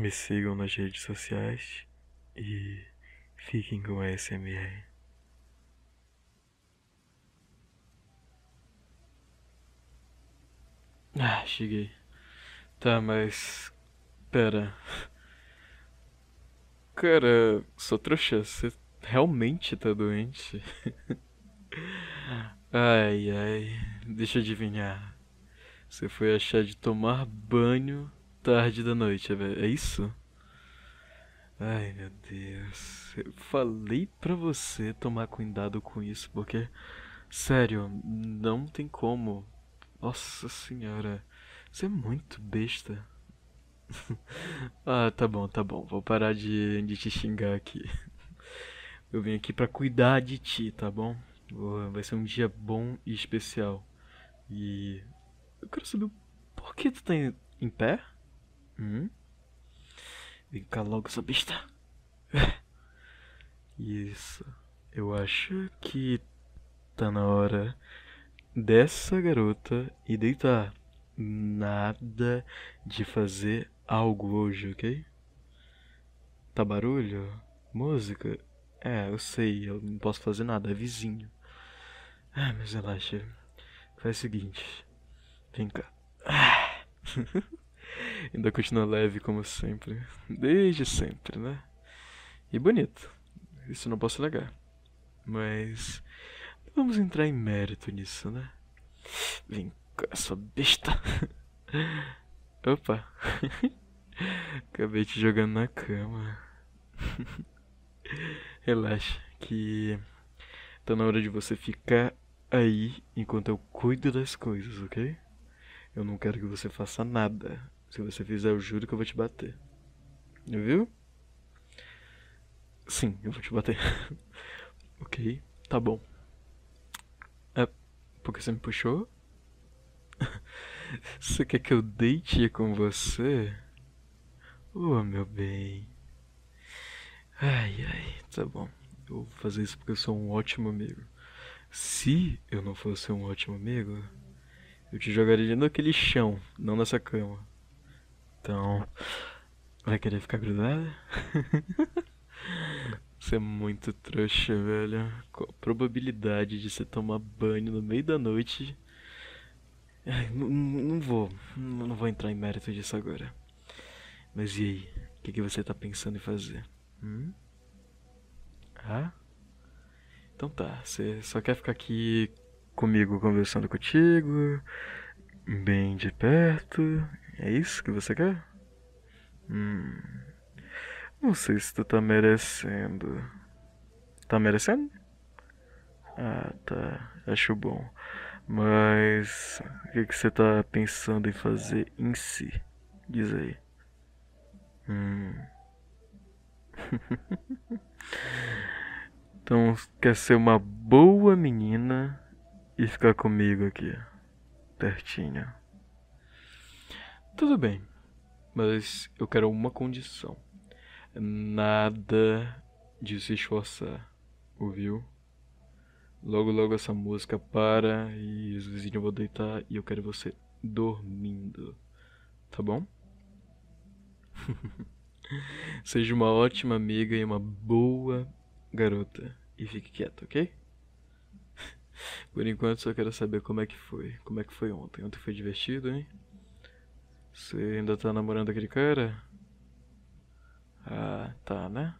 Me sigam nas redes sociais e fiquem com a SMR. Ah, cheguei. Tá, mas. Pera. Cara, sou trouxa, você realmente tá doente? ai, ai, deixa eu adivinhar. Você foi achar de tomar banho tarde da noite, é isso? Ai, meu Deus. Eu falei pra você tomar cuidado com isso, porque. Sério, não tem como. Nossa senhora, você é muito besta. ah, tá bom, tá bom. Vou parar de, de te xingar aqui. Eu vim aqui pra cuidar de ti, tá bom? Vai ser um dia bom e especial. E. Eu quero saber por que tu tá em, em pé? Hum? Vem cá logo, sua besta. Isso. Eu acho que tá na hora dessa garota e deitar. Nada de fazer algo hoje, ok? Tá barulho? Música? É, eu sei, eu não posso fazer nada, é vizinho. Ah, mas relaxa. Faz o seguinte. Vem cá. Ah. Ainda continua leve como sempre. Desde sempre, né? E bonito. Isso não posso negar. Mas Vamos entrar em mérito nisso, né? Vem cá, sua besta. Opa. Acabei te jogando na cama. Relaxa, que tá na hora de você ficar aí enquanto eu cuido das coisas, ok? Eu não quero que você faça nada. Se você fizer, eu juro que eu vou te bater. Viu? Sim, eu vou te bater. ok, tá bom. Porque você me puxou? Você quer que eu deite com você? Oh, meu bem. Ai, ai, tá bom. Eu vou fazer isso porque eu sou um ótimo amigo. Se eu não fosse um ótimo amigo, eu te jogaria naquele chão, não nessa cama. Então, vai querer ficar grudada? Você é muito trouxa, velho. Qual a probabilidade de você tomar banho no meio da noite? Ai, não, vou. Não vou entrar em mérito disso agora. Mas e aí? O que, que você tá pensando em fazer? Hum? Ah? Então tá. Você só quer ficar aqui comigo conversando contigo? Bem de perto? É isso que você quer? Hum. Não sei se tu tá merecendo. Tá merecendo? Ah, tá. Acho bom. Mas o que, que você tá pensando em fazer em si? Diz aí. Hum. então quer ser uma boa menina e ficar comigo aqui, pertinho. Tudo bem, mas eu quero uma condição nada de se esforçar, ouviu? Logo, logo essa música para e os vizinhos vão deitar e eu quero você dormindo, tá bom? Seja uma ótima amiga e uma boa garota e fique quieto, ok? Por enquanto só quero saber como é que foi. Como é que foi ontem? Ontem foi divertido, hein? Você ainda tá namorando aquele cara? Ah, tá, né?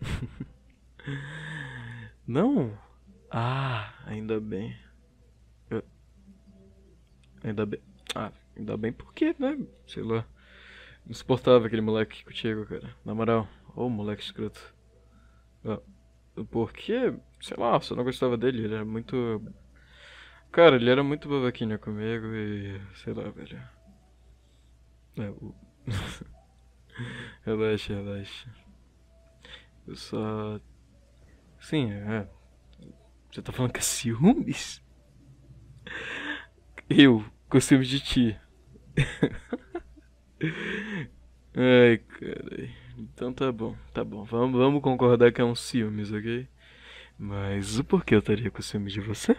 Não? Ah, ainda bem. Eu... Ainda bem. Ah, ainda bem porque, né? Sei lá. Não suportava aquele moleque contigo, cara. Na moral. Ô, oh, moleque escroto. Ah, porque, sei lá, você não gostava dele. Ele era muito. Cara, ele era muito babaquinha comigo e. Sei lá, velho. É, relaxa, relaxa. Eu só. Sim, é. Você tá falando que é ciúmes? Eu, com ciúmes de ti. Ai, cara. Então tá bom, tá bom. Vamos, vamos concordar que é um ciúmes, ok? Mas o porquê eu estaria com ciúmes de você?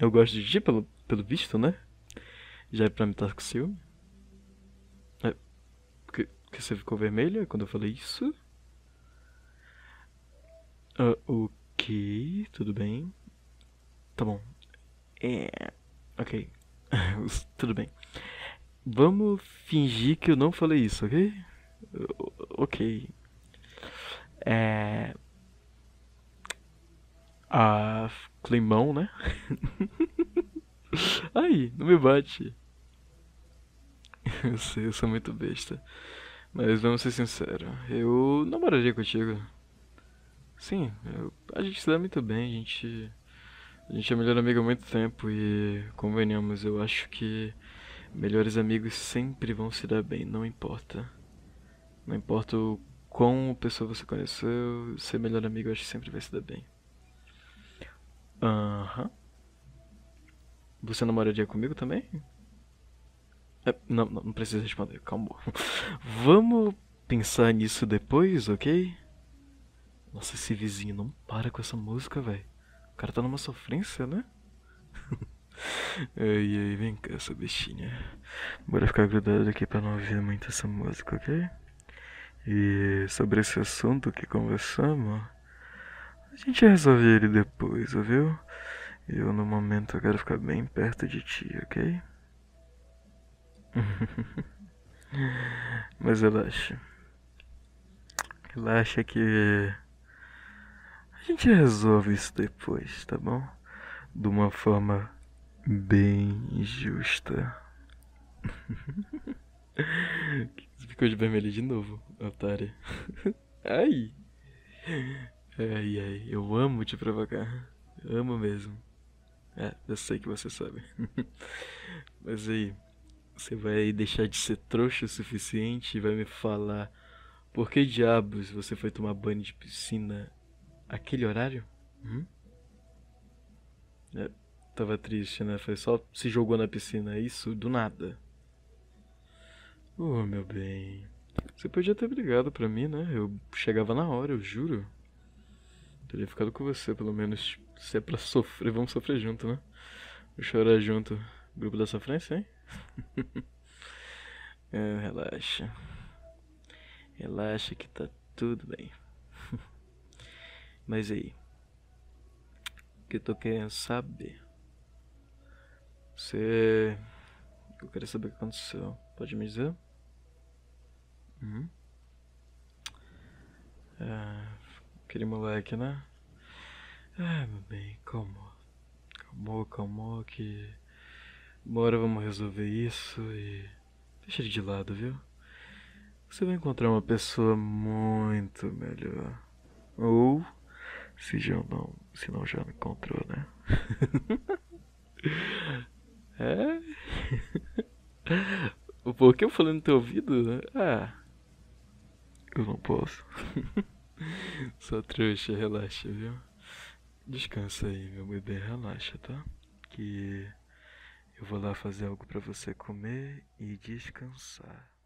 Eu gosto de ti, pelo, pelo visto, né? Já é pra me estar com ciúme? Que você ficou vermelha quando eu falei isso? Ah, ok, tudo bem. Tá bom. É. Ok. tudo bem. Vamos fingir que eu não falei isso, ok? Ok. É. A. Climão, né? Aí, não me bate. Eu sei, eu sou muito besta. Mas vamos ser sinceros, eu namoraria contigo. Sim, eu, a gente se dá muito bem, a gente. A gente é melhor amigo há muito tempo e convenhamos, eu acho que melhores amigos sempre vão se dar bem, não importa. Não importa o quão pessoa você conheceu, ser melhor amigo eu acho que sempre vai se dar bem. Aham. Uhum. Você namoraria comigo também? É, não, não, precisa responder, calma. Vamos pensar nisso depois, ok? Nossa, esse vizinho não para com essa música, velho. O cara tá numa sofrência, né? Ai, ai, vem cá, essa bichinha. Bora ficar grudado aqui pra não ouvir muito essa música, ok? E sobre esse assunto que conversamos, a gente resolve ele depois, ouviu? Eu no momento quero ficar bem perto de ti, ok? Mas relaxa. Relaxa que a gente resolve isso depois, tá bom? De uma forma bem justa. Ficou de vermelho de novo, otário. Ai! Ai, ai, eu amo te provocar. amo mesmo. É, eu sei que você sabe. Mas aí, você vai deixar de ser trouxa o suficiente e vai me falar por que diabos você foi tomar banho de piscina aquele horário? Hum? É, tava triste, né? Foi só se jogou na piscina, isso do nada. Oh, meu bem. Você podia ter brigado pra mim, né? Eu chegava na hora, eu juro. Teria ficado com você, pelo menos. Se é pra sofrer, vamos sofrer junto, né? Vou chorar junto. Grupo da sofrência, hein? é, relaxa. Relaxa que tá tudo bem. Mas aí. O que eu tô querendo saber? Você. Eu quero saber o que aconteceu. Pode me dizer? Uhum. É, aquele moleque, né? Ah, meu bem, calma. Calmou, calmou que. Hora vamos resolver isso e. Deixa ele de lado, viu? Você vai encontrar uma pessoa muito melhor. Ou. Se já não. Se não já me encontrou, né? é? O que eu falei no teu ouvido? Ah. Eu não posso. Só trouxa, relaxa, viu? Descansa aí, meu bebê, relaxa, tá? Que eu vou lá fazer algo para você comer e descansar.